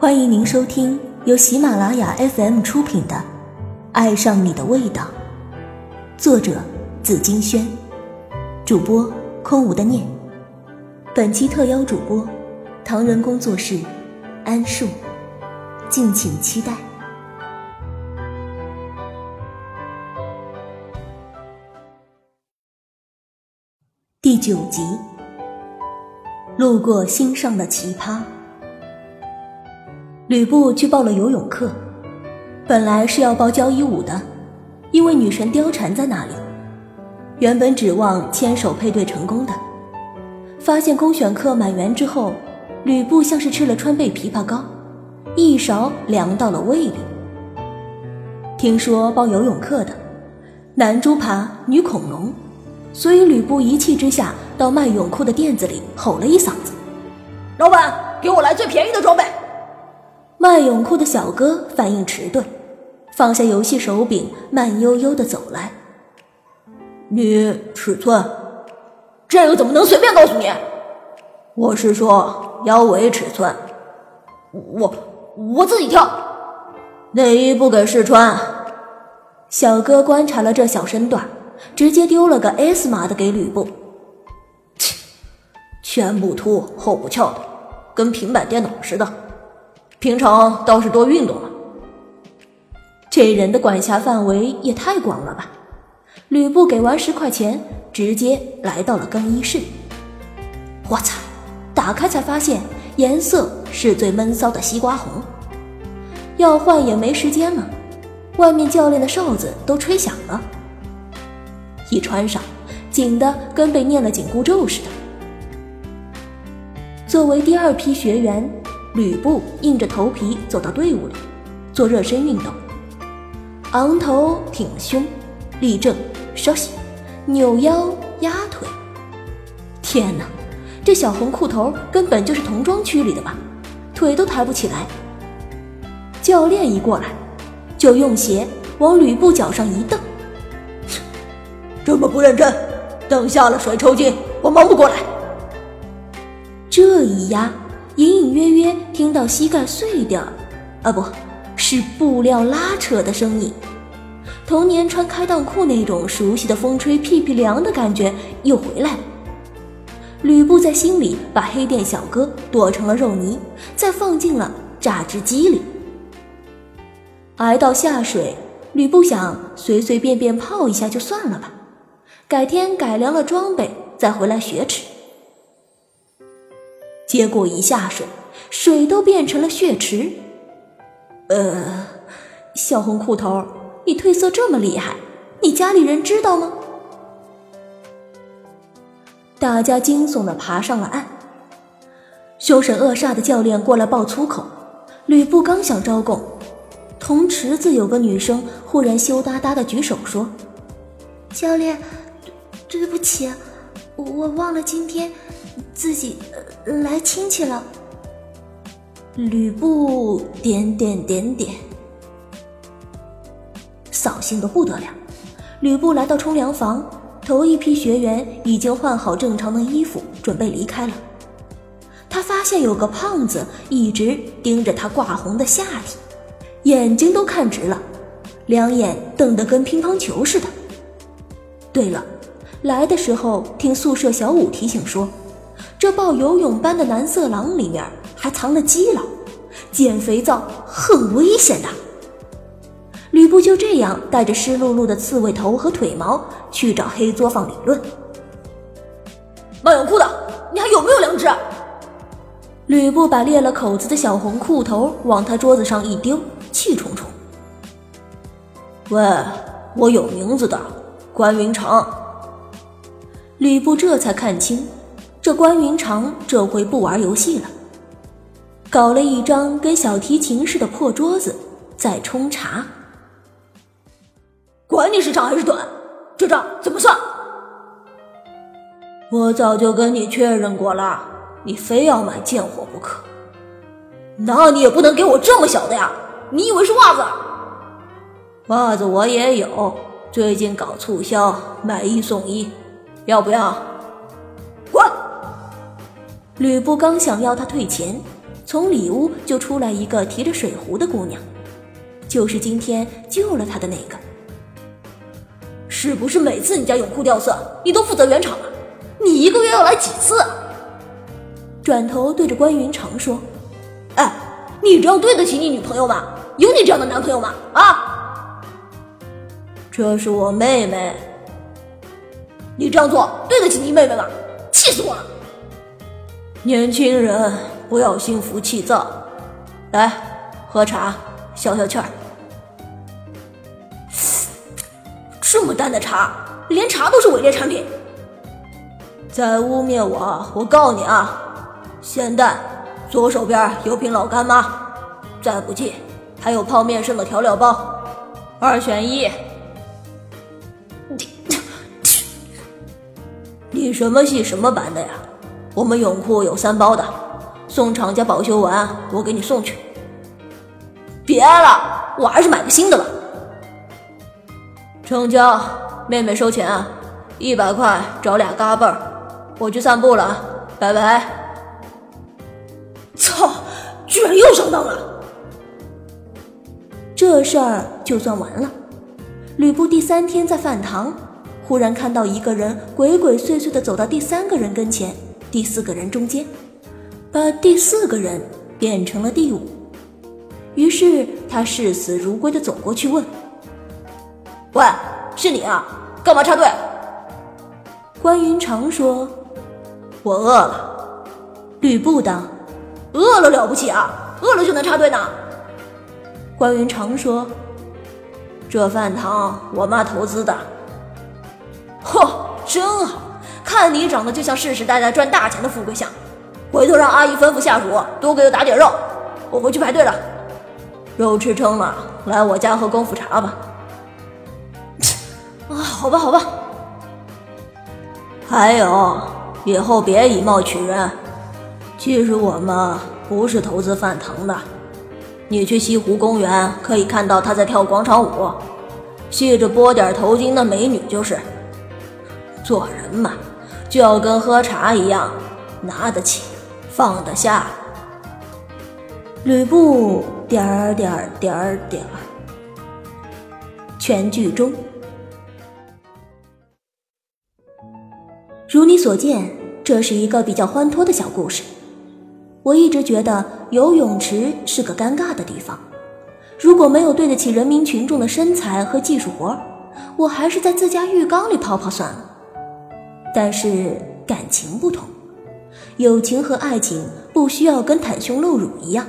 欢迎您收听由喜马拉雅 FM 出品的《爱上你的味道》，作者紫金轩，主播空无的念。本期特邀主播唐人工作室安树，敬请期待。第九集，路过心上的奇葩。吕布去报了游泳课，本来是要报交谊舞的，因为女神貂蝉在那里。原本指望牵手配对成功的，发现公选课满员之后，吕布像是吃了川贝枇杷膏，一勺凉到了胃里。听说报游泳课的，男猪爬，女恐龙，所以吕布一气之下到卖泳裤的店子里吼了一嗓子：“老板，给我来最便宜的装备！”卖泳裤的小哥反应迟钝，放下游戏手柄，慢悠悠的走来。你尺寸？这个怎么能随便告诉你？我是说腰围尺寸。我我自己挑。内衣不给试穿。小哥观察了这小身段，直接丢了个 S 码的给吕布。切，前不凸后不翘的，跟平板电脑似的。平常倒是多运动了。这人的管辖范围也太广了吧！吕布给完十块钱，直接来到了更衣室。我操！打开才发现颜色是最闷骚的西瓜红。要换也没时间了，外面教练的哨子都吹响了。一穿上，紧的跟被念了紧箍咒似的。作为第二批学员。吕布硬着头皮走到队伍里，做热身运动，昂头挺胸，立正稍息，扭腰压腿。天哪，这小红裤头根本就是童装区里的吧？腿都抬不起来。教练一过来，就用鞋往吕布脚上一蹬，这么不认真，等下了水抽筋，我忙不过来。这一压。隐隐约约听到膝盖碎掉，啊，不是布料拉扯的声音。童年穿开裆裤那种熟悉的风吹屁屁凉的感觉又回来了。吕布在心里把黑店小哥剁成了肉泥，再放进了榨汁机里。挨到下水，吕布想随随便便泡一下就算了吧，改天改良了装备再回来雪耻。结果一下水，水都变成了血池。呃，小红裤头，你褪色这么厉害，你家里人知道吗？大家惊悚的爬上了岸。凶神恶煞的教练过来爆粗口，吕布刚想招供，同池子有个女生忽然羞答答的举手说：“教练，对不起，我忘了今天。”自己来亲戚了。吕布点点点点，扫兴的不得了。吕布来到冲凉房，头一批学员已经换好正常的衣服，准备离开了。他发现有个胖子一直盯着他挂红的下体，眼睛都看直了，两眼瞪得跟乒乓球似的。对了，来的时候听宿舍小五提醒说。这报游泳班的男色狼里面还藏了基佬，捡肥皂很危险的。吕布就这样带着湿漉漉的刺猬头和腿毛去找黑作坊理论。卖泳裤的，你还有没有良知？吕布把裂了口子的小红裤头往他桌子上一丢，气冲冲。喂，我有名字的，关云长。吕布这才看清。这关云长这回不玩游戏了，搞了一张跟小提琴似的破桌子，在冲茶。管你是长还是短，这账怎么算？我早就跟你确认过了，你非要买贱货不可。那你也不能给我这么小的呀！你以为是袜子？袜子我也有，最近搞促销，买一送一，要不要？吕布刚想要他退钱，从里屋就出来一个提着水壶的姑娘，就是今天救了他的那个。是不是每次你家泳裤掉色，你都负责圆场啊？你一个月要来几次？转头对着关云长说：“哎，你这样对得起你女朋友吗？有你这样的男朋友吗？啊？这是我妹妹，你这样做对得起你妹妹吗？气死我了！年轻人不要心浮气躁，来喝茶消消气儿。这么淡的茶，连茶都是伪劣产品。再污蔑我，我告你啊！现在，左手边有瓶老干妈，再不济还有泡面剩的调料包，二选一。你你什么系什么班的呀？我们泳裤有三包的，送厂家保修完我给你送去。别了，我还是买个新的吧。成交，妹妹收钱，啊，一百块找俩嘎嘣儿，我去散步了，拜拜。操，居然又上当了！这事儿就算完了。吕布第三天在饭堂，忽然看到一个人鬼鬼祟祟的走到第三个人跟前，第四个人中间，把第四个人变成了第五。于是他视死如归的走过去问。喂，是你啊？干嘛插队？关云长说：“我饿了。”吕布道：“饿了了不起啊？饿了就能插队呢？”关云长说：“这饭堂我妈投资的。”嚯，真好看！你长得就像世世代代赚大钱的富贵相。回头让阿姨吩咐下属多给我打点肉，我回去排队了。肉吃撑了，来我家喝功夫茶吧。啊，好吧，好吧。还有，以后别以貌取人。其实我们不是投资饭堂的。你去西湖公园可以看到他在跳广场舞，系着波点头巾的美女就是。做人嘛，就跟喝茶一样，拿得起，放得下。吕布点儿点儿点儿点儿。全剧终。如你所见，这是一个比较欢脱的小故事。我一直觉得游泳池是个尴尬的地方，如果没有对得起人民群众的身材和技术活，我还是在自家浴缸里泡泡算了。但是感情不同，友情和爱情不需要跟袒胸露乳一样，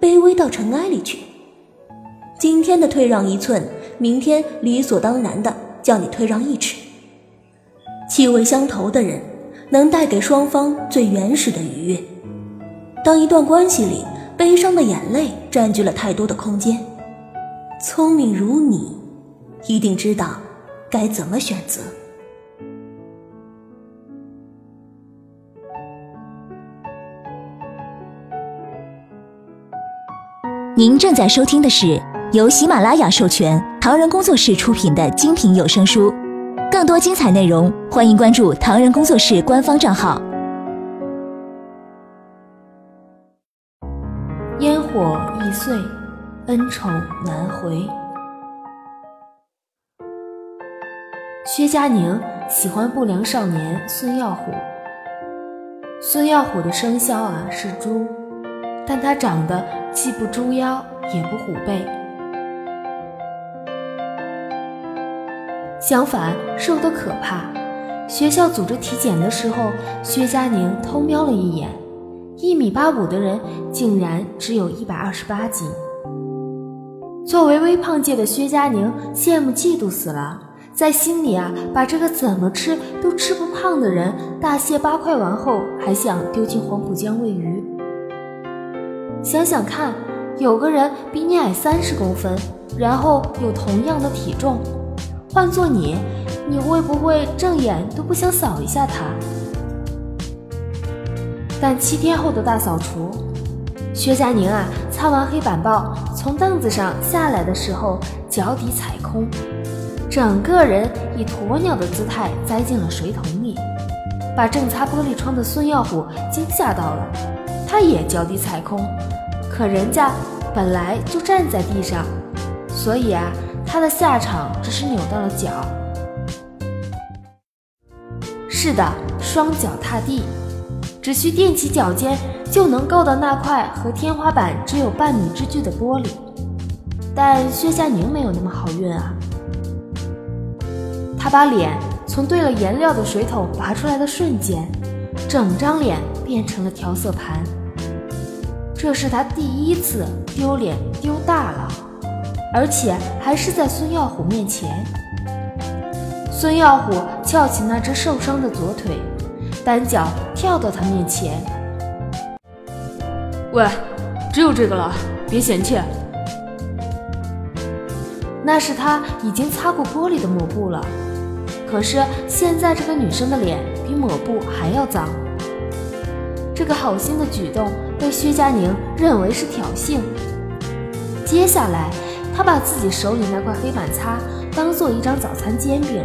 卑微到尘埃里去。今天的退让一寸，明天理所当然的叫你退让一尺。气味相投的人，能带给双方最原始的愉悦。当一段关系里，悲伤的眼泪占据了太多的空间，聪明如你，一定知道该怎么选择。您正在收听的是由喜马拉雅授权、唐人工作室出品的精品有声书。更多精彩内容，欢迎关注唐人工作室官方账号。烟火易碎，恩宠难回。薛佳凝喜欢不良少年孙耀虎。孙耀虎的生肖啊是猪，但他长得既不猪腰，也不虎背。相反，瘦得可怕。学校组织体检的时候，薛佳凝偷瞄了一眼，一米八五的人竟然只有一百二十八斤。作为微胖界的薛佳凝，羡慕嫉妒死了，在心里啊，把这个怎么吃都吃不胖的人大卸八块完后，还想丢进黄浦江喂鱼。想想看，有个人比你矮三十公分，然后有同样的体重。换做你，你会不会正眼都不想扫一下他？但七天后的大扫除，薛佳凝啊，擦完黑板报，从凳子上下来的时候，脚底踩空，整个人以鸵鸟的姿态栽进了水桶里，把正擦玻璃窗的孙耀虎惊吓到了。他也脚底踩空，可人家本来就站在地上，所以啊，他的下场只是扭到了脚。是的，双脚踏地，只需踮起脚尖就能够到那块和天花板只有半米之距的玻璃。但薛佳凝没有那么好运啊！他把脸从兑了颜料的水桶拔出来的瞬间，整张脸变成了调色盘。这是他第一次丢脸丢大了，而且还是在孙耀虎面前。孙耀虎翘起那只受伤的左腿，单脚跳到他面前。喂，只有这个了，别嫌弃。那是他已经擦过玻璃的抹布了，可是现在这个女生的脸比抹布还要脏。这个好心的举动被薛佳凝认为是挑衅。接下来，他把自己手里那块黑板擦当做一张早餐煎饼，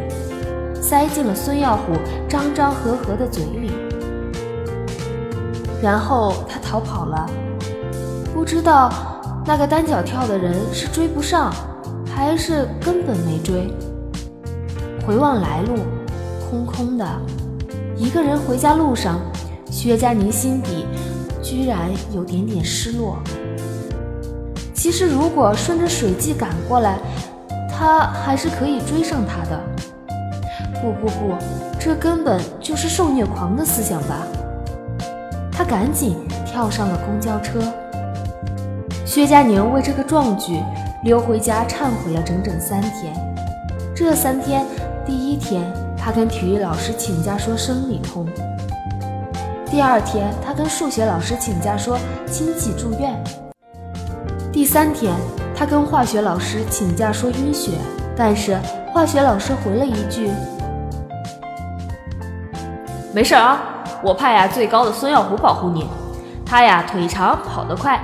塞进了孙耀虎张张合合的嘴里，然后他逃跑了。不知道那个单脚跳的人是追不上。还是根本没追。回望来路，空空的。一个人回家路上，薛佳凝心底居然有点点失落。其实，如果顺着水迹赶过来，他还是可以追上他的。不不不，这根本就是受虐狂的思想吧。他赶紧跳上了公交车。薛佳凝为这个壮举。溜回家忏悔了整整三天。这三天，第一天他跟体育老师请假说生理痛；第二天他跟数学老师请假说亲戚住院；第三天他跟化学老师请假说晕血。但是化学老师回了一句：“没事啊，我派呀最高的孙耀虎保护你，他呀腿长跑得快，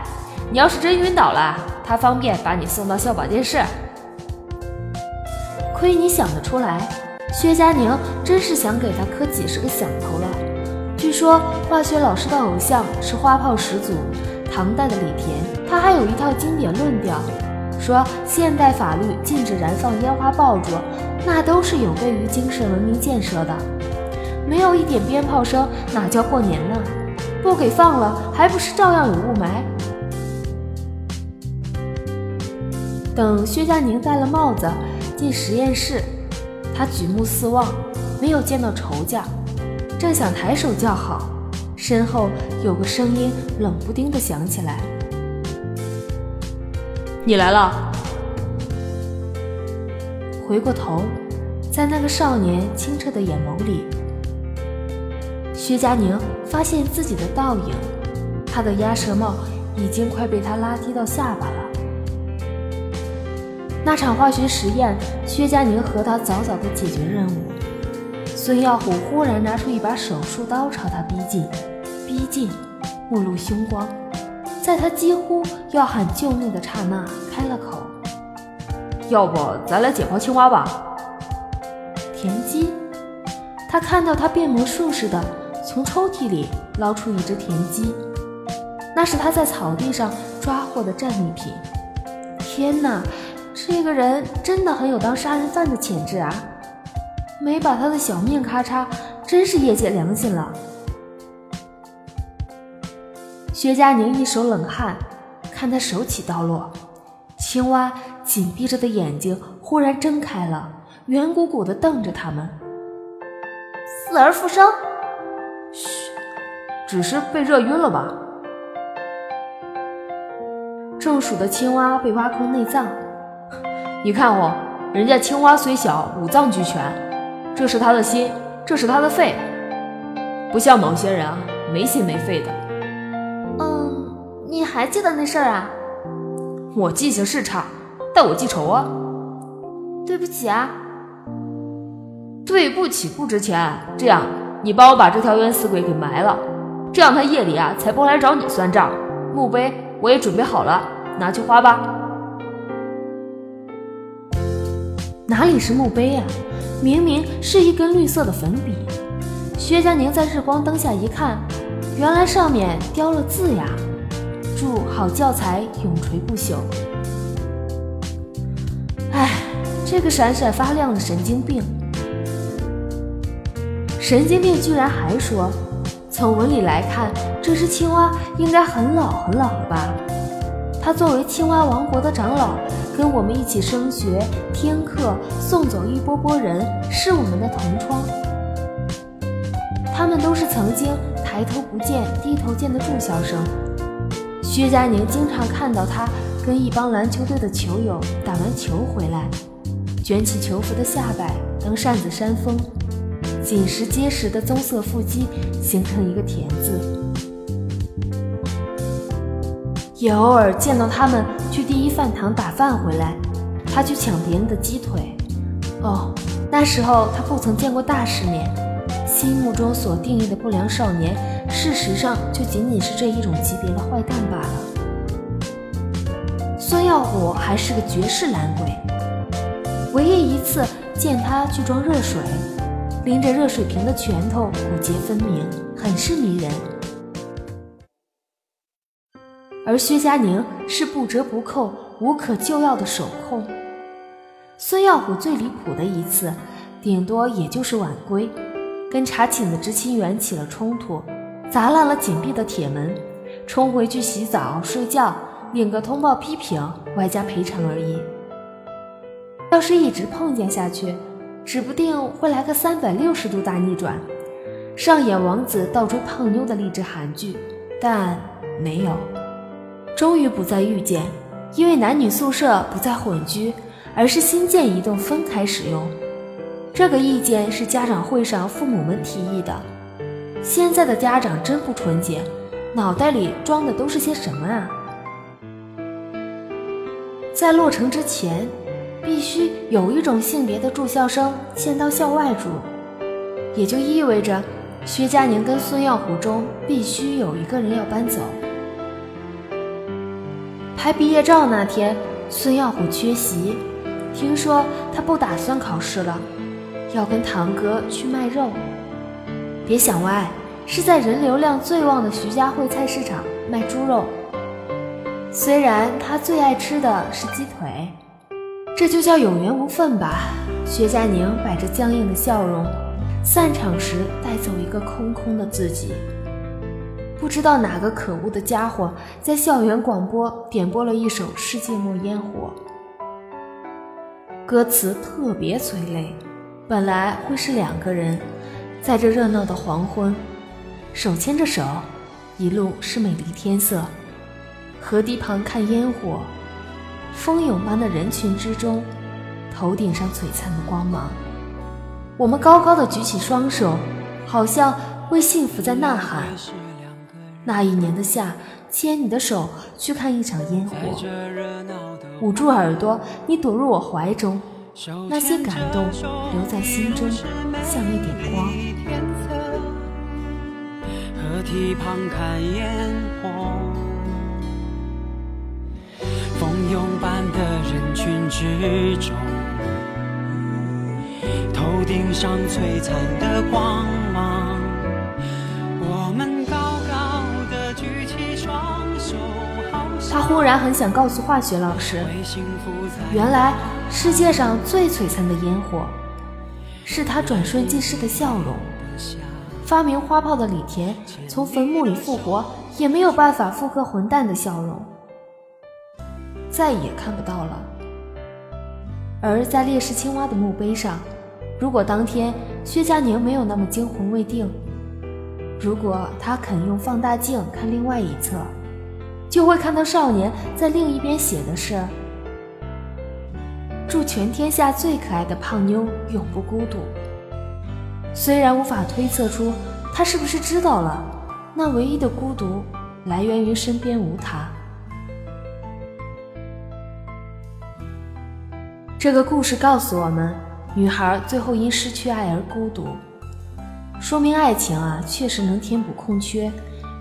你要是真晕倒了。”他方便把你送到校保健室。亏你想得出来，薛佳凝真是想给他磕几十个响头了。据说化学老师的偶像是花炮始祖唐代的李田，他还有一套经典论调，说现代法律禁止燃放烟花爆竹，那都是有悖于精神文明建设的。没有一点鞭炮声，哪叫过年呢？不给放了，还不是照样有雾霾？等薛佳凝戴了帽子进实验室，他举目四望，没有见到仇家，正想抬手叫好，身后有个声音冷不丁的响起来：“你来了。”回过头，在那个少年清澈的眼眸里，薛佳凝发现自己的倒影，他的鸭舌帽已经快被他拉低到下巴了。那场化学实验，薛佳凝和他早早的解决任务。孙耀虎忽然拿出一把手术刀朝他逼近，逼近，目露凶光，在他几乎要喊救命的刹那，开了口：“要不咱来解剖青蛙吧？”田鸡，他看到他变魔术似的从抽屉里捞出一只田鸡，那是他在草地上抓获的战利品。天哪！这个人真的很有当杀人犯的潜质啊！没把他的小命咔嚓，真是业界良心了。薛佳凝一手冷汗，看他手起刀落，青蛙紧闭着的眼睛忽然睁开了，圆鼓鼓的瞪着他们。死而复生？嘘，只是被热晕了吧？中暑的青蛙被挖空内脏。你看哦，人家青蛙虽小，五脏俱全，这是他的心，这是他的肺，不像某些人啊，没心没肺的。嗯，你还记得那事儿啊？我记性是差，但我记仇啊。对不起啊。对不起不值钱。这样，你帮我把这条冤死鬼给埋了，这样他夜里啊才不来找你算账。墓碑我也准备好了，拿去花吧。哪里是墓碑呀？明明是一根绿色的粉笔。薛佳凝在日光灯下一看，原来上面雕了字呀！祝好教材永垂不朽。哎，这个闪闪发亮的神经病！神经病居然还说，从纹理来看，这只青蛙应该很老很老了吧？他作为青蛙王国的长老，跟我们一起升学、听课、送走一波波人，是我们的同窗。他们都是曾经抬头不见低头见的住校生。薛佳凝经常看到他跟一帮篮球队的球友打完球回来，卷起球服的下摆当扇子扇风，紧实结实的棕色腹肌形成一个田字。也偶尔见到他们去第一饭堂打饭回来，他去抢别人的鸡腿。哦，那时候他不曾见过大世面。心目中所定义的不良少年，事实上就仅仅是这一种级别的坏蛋罢了。孙耀虎还是个绝世懒鬼，唯一一次见他去装热水，拎着热水瓶的拳头骨节分明，很是迷人。而薛佳凝是不折不扣、无可救药的手控。孙耀虎最离谱的一次，顶多也就是晚归。跟查寝的执勤员起了冲突，砸烂了紧闭的铁门，冲回去洗澡睡觉，领个通报批评，外加赔偿而已。要是一直碰见下去，指不定会来个三百六十度大逆转，上演王子倒追胖妞的励志韩剧，但没有，终于不再遇见，因为男女宿舍不再混居，而是新建一栋分开使用。这个意见是家长会上父母们提议的。现在的家长真不纯洁，脑袋里装的都是些什么啊？在落成之前，必须有一种性别的住校生先到校外住，也就意味着薛佳凝跟孙耀虎中必须有一个人要搬走。拍毕业照那天，孙耀虎缺席，听说他不打算考试了。要跟堂哥去卖肉，别想歪，是在人流量最旺的徐家汇菜市场卖猪肉。虽然他最爱吃的是鸡腿，这就叫有缘无分吧。薛佳凝摆着僵硬的笑容，散场时带走一个空空的自己。不知道哪个可恶的家伙在校园广播点播了一首《世界末烟火》，歌词特别催泪。本来会是两个人，在这热闹的黄昏，手牵着手，一路是美丽天色。河堤旁看烟火，蜂涌般的人群之中，头顶上璀璨的光芒。我们高高的举起双手，好像为幸福在呐喊。那一年的夏，牵你的手去看一场烟火，捂住耳朵，你躲入我怀中。那些感动留在心中，像一点光。河堤旁看烟火，蜂拥般的人群之中，头顶上璀璨的光芒。他忽然很想告诉化学老师，原来。世界上最璀璨的烟火，是他转瞬即逝的笑容。发明花炮的李田从坟墓里复活，也没有办法复刻混蛋的笑容，再也看不到了。而在烈士青蛙的墓碑上，如果当天薛佳凝没有那么惊魂未定，如果他肯用放大镜看另外一侧，就会看到少年在另一边写的是。祝全天下最可爱的胖妞永不孤独。虽然无法推测出他是不是知道了，那唯一的孤独来源于身边无他。这个故事告诉我们，女孩最后因失去爱而孤独，说明爱情啊确实能填补空缺，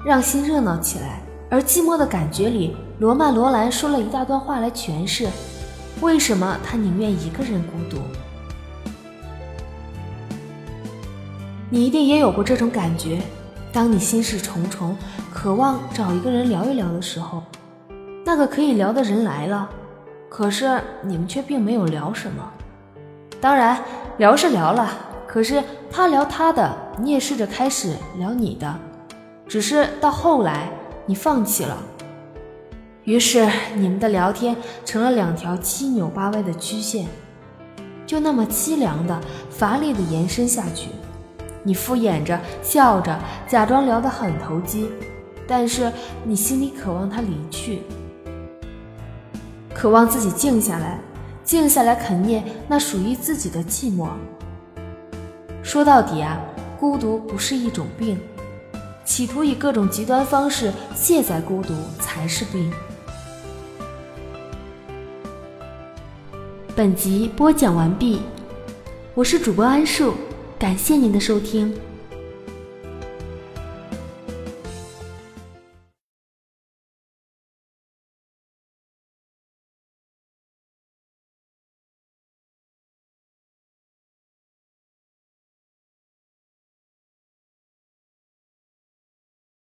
让心热闹起来。而寂寞的感觉里，罗曼·罗兰说了一大段话来诠释。为什么他宁愿一个人孤独？你一定也有过这种感觉：当你心事重重，渴望找一个人聊一聊的时候，那个可以聊的人来了，可是你们却并没有聊什么。当然，聊是聊了，可是他聊他的，你也试着开始聊你的，只是到后来你放弃了。于是你们的聊天成了两条七扭八歪的曲线，就那么凄凉的、乏力的延伸下去。你敷衍着，笑着，假装聊得很投机，但是你心里渴望他离去，渴望自己静下来，静下来啃啮那属于自己的寂寞。说到底啊，孤独不是一种病，企图以各种极端方式卸载孤独才是病。本集播讲完毕，我是主播安树。感谢您的收听。